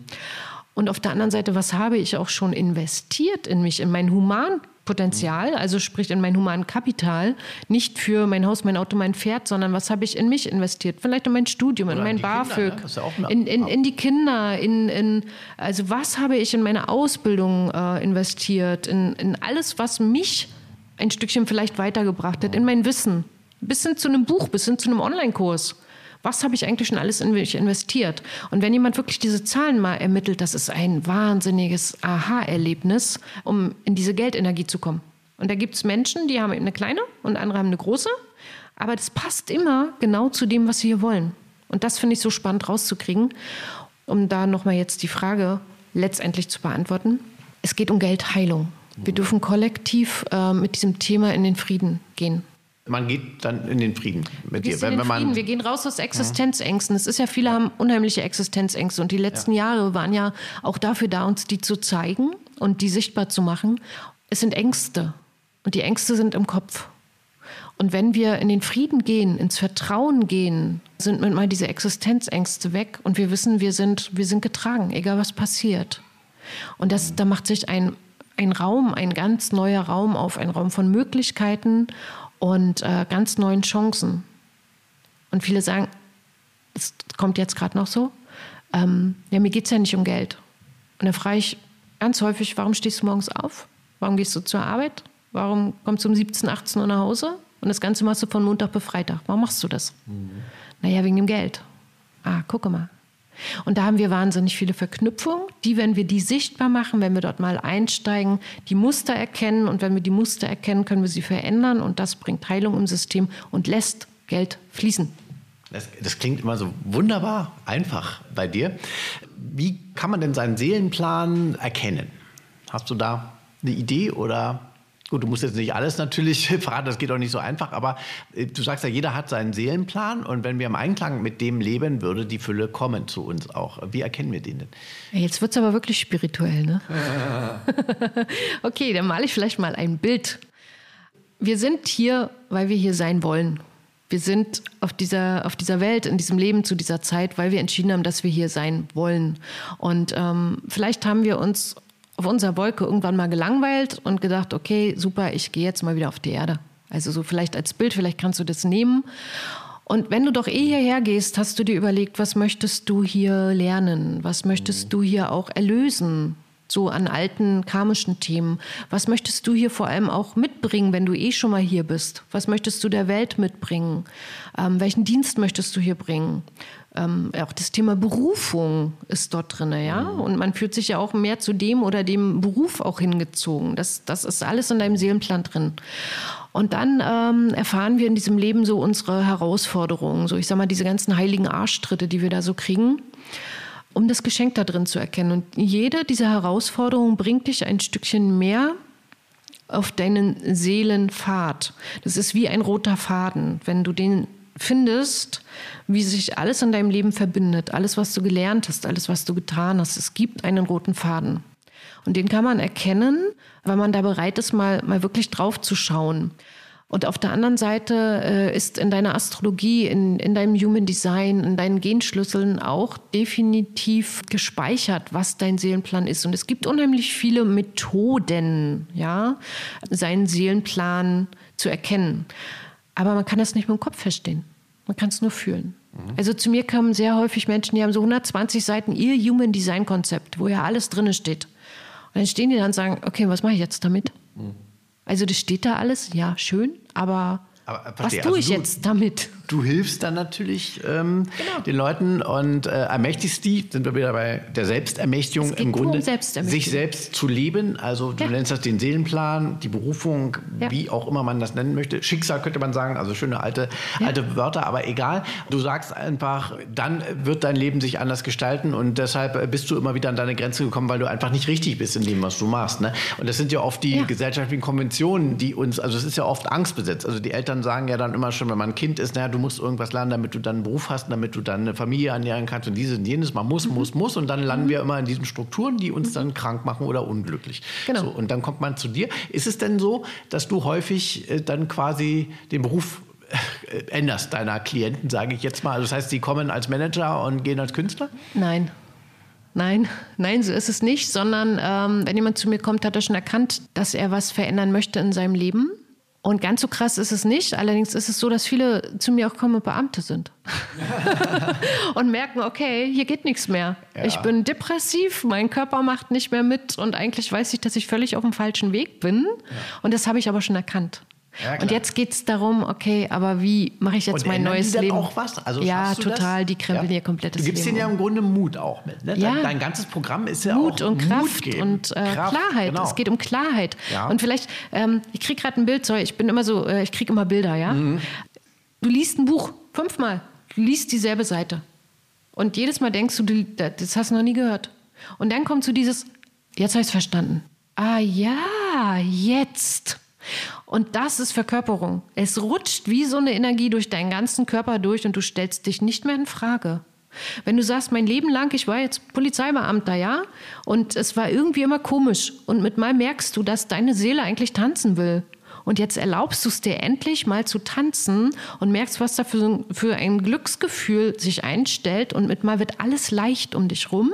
Und auf der anderen Seite, was habe ich auch schon investiert in mich, in mein Humanpotenzial, also sprich in mein Humankapital, nicht für mein Haus, mein Auto, mein Pferd, sondern was habe ich in mich investiert? Vielleicht in mein Studium, Oder in mein BAföG, Kinder, ne? ja in, in, in, die Kinder, in, in, also was habe ich in meine Ausbildung äh, investiert, in, in alles, was mich ein Stückchen vielleicht weitergebracht hat, in mein Wissen, bis hin zu einem Buch, bis hin zu einem Online-Kurs. Was habe ich eigentlich schon alles in mich investiert? Und wenn jemand wirklich diese Zahlen mal ermittelt, das ist ein wahnsinniges Aha-Erlebnis, um in diese Geldenergie zu kommen. Und da gibt es Menschen, die haben eine kleine und andere haben eine große. Aber das passt immer genau zu dem, was sie hier wollen. Und das finde ich so spannend rauszukriegen, um da nochmal jetzt die Frage letztendlich zu beantworten. Es geht um Geldheilung. Wir dürfen kollektiv äh, mit diesem Thema in den Frieden gehen man geht dann in den Frieden mit dir. Wenn, wenn man wir gehen raus aus Existenzängsten. Es ist ja, viele haben unheimliche Existenzängste und die letzten ja. Jahre waren ja auch dafür da, uns die zu zeigen und die sichtbar zu machen. Es sind Ängste und die Ängste sind im Kopf. Und wenn wir in den Frieden gehen, ins Vertrauen gehen, sind mit mal diese Existenzängste weg und wir wissen, wir sind, wir sind getragen, egal was passiert. Und das, da macht sich ein, ein Raum, ein ganz neuer Raum auf, ein Raum von Möglichkeiten und äh, ganz neuen Chancen. Und viele sagen, es kommt jetzt gerade noch so, ähm, ja, mir geht es ja nicht um Geld. Und da frage ich ganz häufig, warum stehst du morgens auf? Warum gehst du zur Arbeit? Warum kommst du um 17, 18 Uhr nach Hause? Und das Ganze machst du von Montag bis Freitag. Warum machst du das? Mhm. Naja, wegen dem Geld. Ah, gucke mal. Und da haben wir wahnsinnig viele Verknüpfungen, die, wenn wir die sichtbar machen, wenn wir dort mal einsteigen, die Muster erkennen und wenn wir die Muster erkennen, können wir sie verändern und das bringt Heilung im System und lässt Geld fließen. Das, das, klingt immer so wunderbar einfach bei dir. Wie kann man denn seinen Seelenplan erkennen? Hast du da eine Idee oder Gut, du musst jetzt nicht alles natürlich verraten, das geht auch nicht so einfach, aber äh, du sagst ja, jeder hat seinen Seelenplan und wenn wir im Einklang mit dem leben, würde die Fülle kommen zu uns auch. Wie erkennen wir den denn? Jetzt wird es aber wirklich spirituell, ne? okay, dann male ich vielleicht mal ein Bild. Wir sind hier, weil wir hier sein wollen. Wir sind auf dieser, auf dieser Welt, in diesem Leben zu dieser Zeit, weil wir entschieden haben, dass wir hier sein wollen. Und ähm, vielleicht haben wir uns auf unserer Wolke irgendwann mal gelangweilt und gedacht, okay, super, ich gehe jetzt mal wieder auf die Erde. Also so vielleicht als Bild, vielleicht kannst du das nehmen. Und wenn du doch eh hierher gehst, hast du dir überlegt, was möchtest du hier lernen? Was möchtest mhm. du hier auch erlösen? So an alten karmischen Themen. Was möchtest du hier vor allem auch mitbringen, wenn du eh schon mal hier bist? Was möchtest du der Welt mitbringen? Ähm, welchen Dienst möchtest du hier bringen? Ähm, auch das Thema Berufung ist dort drin, ja. Mhm. Und man fühlt sich ja auch mehr zu dem oder dem Beruf auch hingezogen. Das, das ist alles in deinem Seelenplan drin. Und dann ähm, erfahren wir in diesem Leben so unsere Herausforderungen, so ich sag mal, diese ganzen heiligen Arschtritte, die wir da so kriegen, um das Geschenk da drin zu erkennen. Und jede dieser Herausforderungen bringt dich ein Stückchen mehr auf deinen Seelenpfad. Das ist wie ein roter Faden. Wenn du den findest, wie sich alles in deinem Leben verbindet, alles, was du gelernt hast, alles, was du getan hast, es gibt einen roten Faden. Und den kann man erkennen, weil man da bereit ist, mal, mal wirklich drauf zu schauen. Und auf der anderen Seite äh, ist in deiner Astrologie, in, in deinem Human Design, in deinen Genschlüsseln auch definitiv gespeichert, was dein Seelenplan ist. Und es gibt unheimlich viele Methoden, ja, seinen Seelenplan zu erkennen. Aber man kann das nicht mit dem Kopf verstehen. Man kann es nur fühlen. Mhm. Also zu mir kommen sehr häufig Menschen, die haben so 120 Seiten ihr Human Design Konzept, wo ja alles drin steht. Und dann stehen die da und sagen, okay, was mache ich jetzt damit? Mhm. Also das steht da alles, ja, schön, aber, aber was tue also ich du, jetzt damit? du hilfst dann natürlich ähm, genau. den Leuten und äh, ermächtigst die, sind wir wieder bei der Selbstermächtigung im Grunde, um sich selbst zu leben. Also du ja. nennst das den Seelenplan, die Berufung, ja. wie auch immer man das nennen möchte. Schicksal könnte man sagen, also schöne alte, ja. alte Wörter, aber egal. Du sagst einfach, dann wird dein Leben sich anders gestalten und deshalb bist du immer wieder an deine Grenze gekommen, weil du einfach nicht richtig bist in dem, was du machst. Ne? Und das sind ja oft die gesellschaftlichen Konventionen, die uns, also es ist ja oft angstbesetzt. Also die Eltern sagen ja dann immer schon, wenn man ein Kind ist, naja, du musst irgendwas lernen, damit du dann einen Beruf hast, damit du dann eine Familie ernähren kannst und dieses und jenes. Man muss, mhm. muss, muss. Und dann landen mhm. wir immer in diesen Strukturen, die uns mhm. dann krank machen oder unglücklich. Genau. So, und dann kommt man zu dir. Ist es denn so, dass du häufig äh, dann quasi den Beruf äh, änderst deiner Klienten, sage ich jetzt mal? Also das heißt, die kommen als Manager und gehen als Künstler? Nein. Nein, nein, so ist es nicht, sondern ähm, wenn jemand zu mir kommt, hat er schon erkannt, dass er was verändern möchte in seinem Leben und ganz so krass ist es nicht. Allerdings ist es so, dass viele zu mir auch kommen und Beamte sind. und merken, okay, hier geht nichts mehr. Ja. Ich bin depressiv, mein Körper macht nicht mehr mit und eigentlich weiß ich, dass ich völlig auf dem falschen Weg bin. Ja. Und das habe ich aber schon erkannt. Ja, und jetzt geht es darum, okay, aber wie mache ich jetzt und mein neues die Leben? auch was? Also ja, total, das? die krempeln ja. ihr komplettes Leben. Du gibst denen ja im Grunde Mut auch mit. Ne? Ja. Dein, dein, ganzes Programm ist ja Mut auch und Kraft Mut und äh, Kraft, Klarheit. Genau. Es geht um Klarheit. Ja. Und vielleicht, ähm, ich kriege gerade ein Bild, sorry, ich bin immer so, äh, ich kriege immer Bilder, ja. Mhm. Du liest ein Buch fünfmal, du liest dieselbe Seite. Und jedes Mal denkst du, das hast du noch nie gehört. Und dann kommt zu dieses, jetzt habe ich es verstanden. Ah ja, jetzt. Und das ist Verkörperung. Es rutscht wie so eine Energie durch deinen ganzen Körper durch und du stellst dich nicht mehr in Frage. Wenn du sagst, mein Leben lang, ich war jetzt Polizeibeamter, ja, und es war irgendwie immer komisch und mit mal merkst du, dass deine Seele eigentlich tanzen will. Und jetzt erlaubst du es dir endlich mal zu tanzen und merkst, was da für, ein Glücksgefühl sich einstellt und mit mal wird alles leicht um dich rum.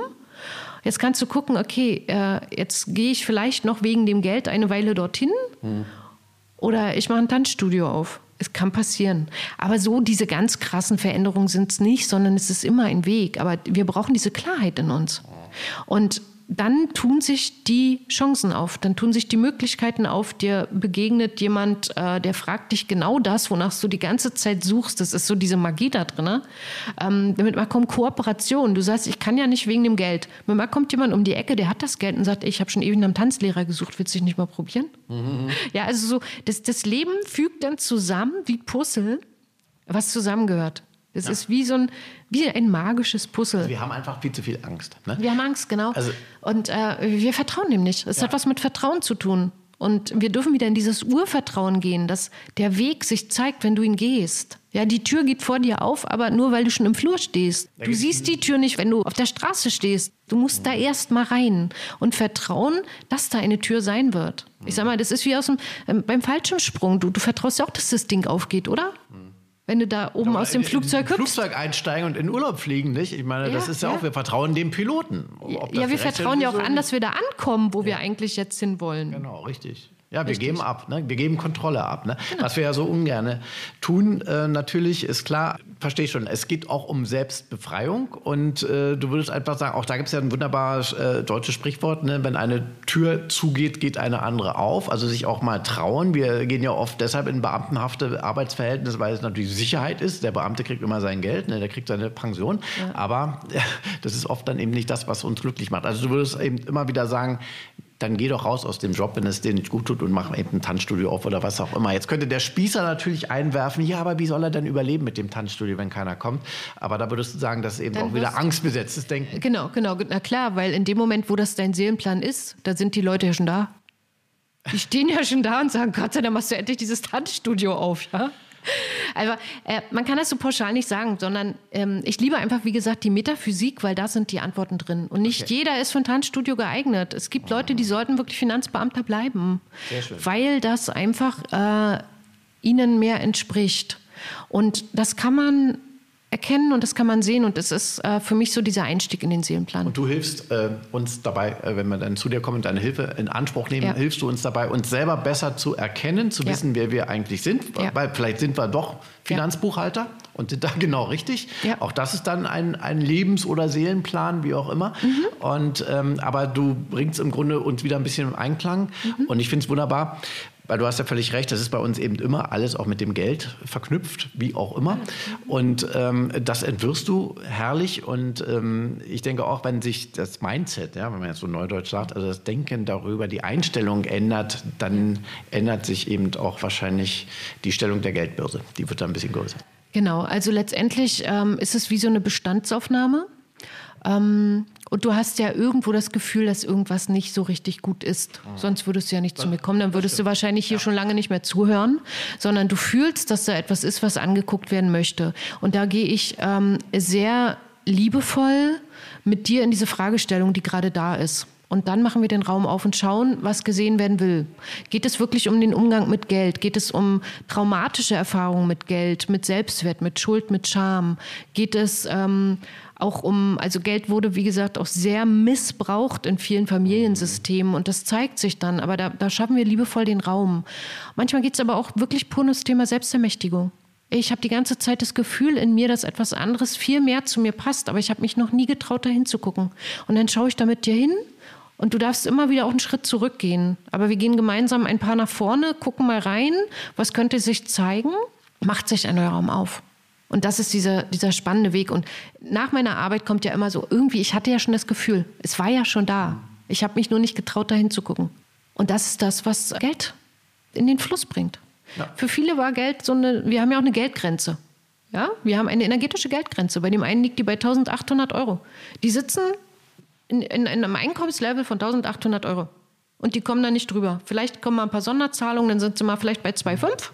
Jetzt kannst du gucken, okay, äh, jetzt gehe ich vielleicht noch wegen dem Geld eine Weile dorthin. Hm. Oder ich mache ein Tanzstudio auf. Es kann passieren. Aber so diese ganz krassen Veränderungen sind es nicht, sondern es ist immer ein Weg. Aber wir brauchen diese Klarheit in uns. Und dann tun sich die Chancen auf, dann tun sich die Möglichkeiten auf. Dir begegnet jemand, äh, der fragt dich genau das, wonach du die ganze Zeit suchst. Das ist so diese Magie da drin. Ähm, damit mal kommt Kooperation. Du sagst, ich kann ja nicht wegen dem Geld. Mit mal kommt jemand um die Ecke, der hat das Geld und sagt, ich habe schon ewig nach einem Tanzlehrer gesucht, willst du dich nicht mal probieren? Mhm. Ja, also so, das, das Leben fügt dann zusammen wie Puzzle, was zusammengehört. Es ja. ist wie so ein, wie ein magisches Puzzle. Also wir haben einfach viel zu viel Angst. Ne? Wir haben Angst, genau. Also, und äh, wir vertrauen dem nicht. Es ja. hat was mit Vertrauen zu tun. Und wir dürfen wieder in dieses Urvertrauen gehen, dass der Weg sich zeigt, wenn du ihn gehst. Ja, die Tür geht vor dir auf, aber nur weil du schon im Flur stehst. Du siehst die Tür nicht, wenn du auf der Straße stehst. Du musst da erst mal rein und vertrauen, dass da eine Tür sein wird. Ich sag mal, das ist wie aus dem, äh, beim Fallschirmsprung. Du, du vertraust ja auch, dass das Ding aufgeht, oder? Mhm wenn du da oben Aber aus dem Flugzeug hüpfst. Flugzeug einsteigen und in Urlaub fliegen, nicht? Ich meine, ja, das ist ja, ja, auch, wir vertrauen dem Piloten. ja, wir vertrauen ja auch an, dass wir da ankommen, wo ja. wir eigentlich jetzt hin wollen. Genau, richtig. Ja, wir Richtig. geben ab, ne? wir geben Kontrolle ab. Ne? Genau. Was wir ja so ungern tun, äh, natürlich ist klar, verstehe schon. Es geht auch um Selbstbefreiung und äh, du würdest einfach sagen, auch da gibt es ja ein wunderbares äh, deutsches Sprichwort, ne? wenn eine Tür zugeht, geht eine andere auf. Also sich auch mal trauen. Wir gehen ja oft deshalb in beamtenhafte Arbeitsverhältnisse, weil es natürlich Sicherheit ist. Der Beamte kriegt immer sein Geld, ne? der kriegt seine Pension. Ja. Aber äh, das ist oft dann eben nicht das, was uns glücklich macht. Also du würdest eben immer wieder sagen, dann geh doch raus aus dem Job, wenn es dir nicht gut tut und mach eben ein Tanzstudio auf oder was auch immer. Jetzt könnte der Spießer natürlich einwerfen, ja, aber wie soll er denn überleben mit dem Tanzstudio, wenn keiner kommt? Aber da würdest du sagen, dass ist eben dann auch wieder angstbesetztes Denken. Genau, genau, na klar, weil in dem Moment, wo das dein Seelenplan ist, da sind die Leute ja schon da. Die stehen ja schon da und sagen, Gott sei Dank machst du endlich dieses Tanzstudio auf, ja? Also äh, man kann das so pauschal nicht sagen, sondern ähm, ich liebe einfach, wie gesagt, die Metaphysik, weil da sind die Antworten drin. Und nicht okay. jeder ist für ein Tanzstudio geeignet. Es gibt Leute, die sollten wirklich Finanzbeamter bleiben, weil das einfach äh, ihnen mehr entspricht. Und das kann man erkennen und das kann man sehen und das ist äh, für mich so dieser Einstieg in den Seelenplan. Und du hilfst äh, uns dabei, äh, wenn wir dann zu dir kommen und deine Hilfe in Anspruch nehmen, ja. hilfst du uns dabei, uns selber besser zu erkennen, zu ja. wissen, wer wir eigentlich sind, ja. weil vielleicht sind wir doch Finanzbuchhalter und sind da genau richtig. Auch das ist dann ein, ein Lebens- oder Seelenplan, wie auch immer. Mhm. Und, ähm, aber du bringst im Grunde uns wieder ein bisschen im Einklang mhm. und ich finde es wunderbar, weil du hast ja völlig recht, das ist bei uns eben immer alles auch mit dem Geld verknüpft, wie auch immer. Und ähm, das entwirfst du herrlich. Und ähm, ich denke auch, wenn sich das Mindset, ja, wenn man jetzt so neudeutsch sagt, also das Denken darüber, die Einstellung ändert, dann ändert sich eben auch wahrscheinlich die Stellung der Geldbörse. Die wird dann ein bisschen größer. Genau, also letztendlich ähm, ist es wie so eine Bestandsaufnahme. Ähm, und du hast ja irgendwo das Gefühl, dass irgendwas nicht so richtig gut ist. Mhm. Sonst würdest du ja nicht das, zu mir kommen. Dann würdest du wahrscheinlich hier ja. schon lange nicht mehr zuhören, sondern du fühlst, dass da etwas ist, was angeguckt werden möchte. Und da gehe ich ähm, sehr liebevoll mit dir in diese Fragestellung, die gerade da ist. Und dann machen wir den Raum auf und schauen, was gesehen werden will. Geht es wirklich um den Umgang mit Geld? Geht es um traumatische Erfahrungen mit Geld, mit Selbstwert, mit Schuld, mit Scham? Geht es ähm, auch um, also Geld wurde, wie gesagt, auch sehr missbraucht in vielen Familiensystemen und das zeigt sich dann, aber da, da schaffen wir liebevoll den Raum. Manchmal geht es aber auch wirklich pur um das Thema Selbstermächtigung. Ich habe die ganze Zeit das Gefühl in mir, dass etwas anderes viel mehr zu mir passt, aber ich habe mich noch nie getraut, da hinzugucken. Und dann schaue ich da mit dir hin und du darfst immer wieder auch einen Schritt zurückgehen. Aber wir gehen gemeinsam ein paar nach vorne, gucken mal rein, was könnte sich zeigen, macht sich ein neuer Raum auf. Und das ist dieser, dieser spannende Weg. Und nach meiner Arbeit kommt ja immer so, irgendwie, ich hatte ja schon das Gefühl, es war ja schon da. Ich habe mich nur nicht getraut, da hinzugucken. Und das ist das, was Geld in den Fluss bringt. Ja. Für viele war Geld so eine, wir haben ja auch eine Geldgrenze. Ja, wir haben eine energetische Geldgrenze. Bei dem einen liegt die bei 1800 Euro. Die sitzen in, in, in einem Einkommenslevel von 1800 Euro. Und die kommen da nicht drüber. Vielleicht kommen mal ein paar Sonderzahlungen, dann sind sie mal vielleicht bei 2,5.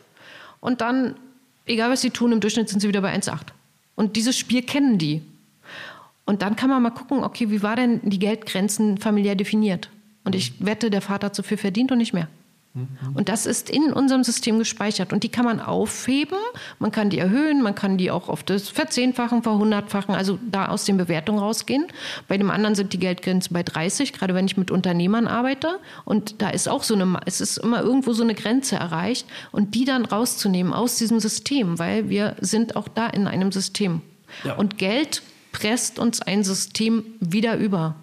Und dann egal was sie tun, im Durchschnitt sind sie wieder bei 1,8. Und dieses Spiel kennen die. Und dann kann man mal gucken, okay, wie war denn die Geldgrenzen familiär definiert? Und ich wette, der Vater hat so viel verdient und nicht mehr. Mhm. Und das ist in unserem System gespeichert. Und die kann man aufheben, man kann die erhöhen, man kann die auch auf das Verzehnfachen, Verhundertfachen, also da aus den Bewertungen rausgehen. Bei dem anderen sind die Geldgrenzen bei 30, gerade wenn ich mit Unternehmern arbeite. Und da ist auch so eine, es ist immer irgendwo so eine Grenze erreicht. Und die dann rauszunehmen aus diesem System, weil wir sind auch da in einem System. Ja. Und Geld presst uns ein System wieder über.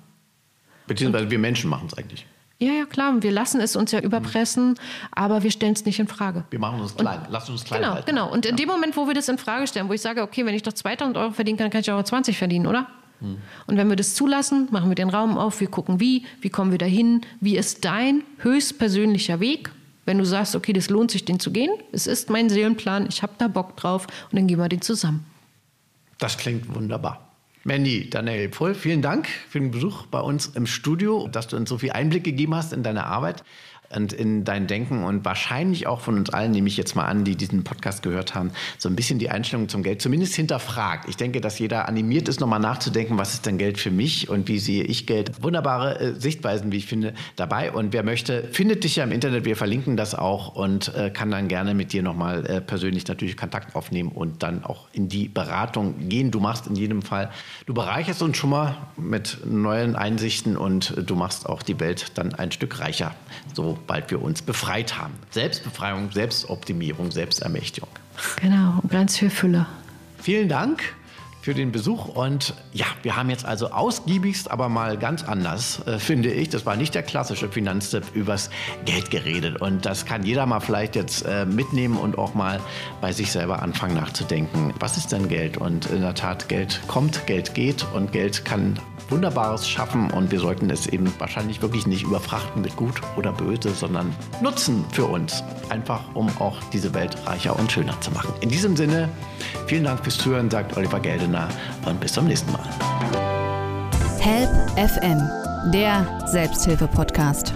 Beziehungsweise wir Menschen machen es eigentlich. Ja, ja, klar. Wir lassen es uns ja überpressen, aber wir stellen es nicht in Frage. Wir machen uns klein. Und, Lass uns klein Genau, halten. genau. Und in dem Moment, wo wir das in Frage stellen, wo ich sage, okay, wenn ich doch 2000 Euro verdienen kann, kann ich auch 20 verdienen, oder? Hm. Und wenn wir das zulassen, machen wir den Raum auf, wir gucken wie, wie kommen wir dahin, wie ist dein höchstpersönlicher Weg, wenn du sagst, okay, das lohnt sich, den zu gehen, es ist mein Seelenplan, ich habe da Bock drauf und dann gehen wir den zusammen. Das klingt wunderbar. Mandy Daniel Pfull, vielen Dank für den Besuch bei uns im Studio, dass du uns so viel Einblick gegeben hast in deine Arbeit und in dein Denken und wahrscheinlich auch von uns allen, nehme ich jetzt mal an, die diesen Podcast gehört haben, so ein bisschen die Einstellung zum Geld zumindest hinterfragt. Ich denke, dass jeder animiert ist, nochmal nachzudenken, was ist denn Geld für mich und wie sehe ich Geld. Wunderbare äh, Sichtweisen, wie ich finde, dabei. Und wer möchte, findet dich ja im Internet. Wir verlinken das auch und äh, kann dann gerne mit dir nochmal äh, persönlich natürlich Kontakt aufnehmen und dann auch in die Beratung gehen. Du machst in jedem Fall, du bereicherst uns schon mal mit neuen Einsichten und du machst auch die Welt dann ein Stück reicher. So sobald wir uns befreit haben. Selbstbefreiung, Selbstoptimierung, Selbstermächtigung. Genau, und ganz viel Fülle. Vielen Dank für den Besuch. Und ja, wir haben jetzt also ausgiebigst, aber mal ganz anders, äh, finde ich. Das war nicht der klassische Finanztipp übers Geld geredet. Und das kann jeder mal vielleicht jetzt äh, mitnehmen und auch mal bei sich selber anfangen nachzudenken. Was ist denn Geld? Und in der Tat, Geld kommt, Geld geht und Geld kann Wunderbares schaffen und wir sollten es eben wahrscheinlich wirklich nicht überfrachten mit gut oder böse, sondern nutzen für uns, einfach um auch diese Welt reicher und schöner zu machen. In diesem Sinne, vielen Dank fürs Zuhören, sagt Oliver Geldener und bis zum nächsten Mal. Help FM, der Selbsthilfe-Podcast.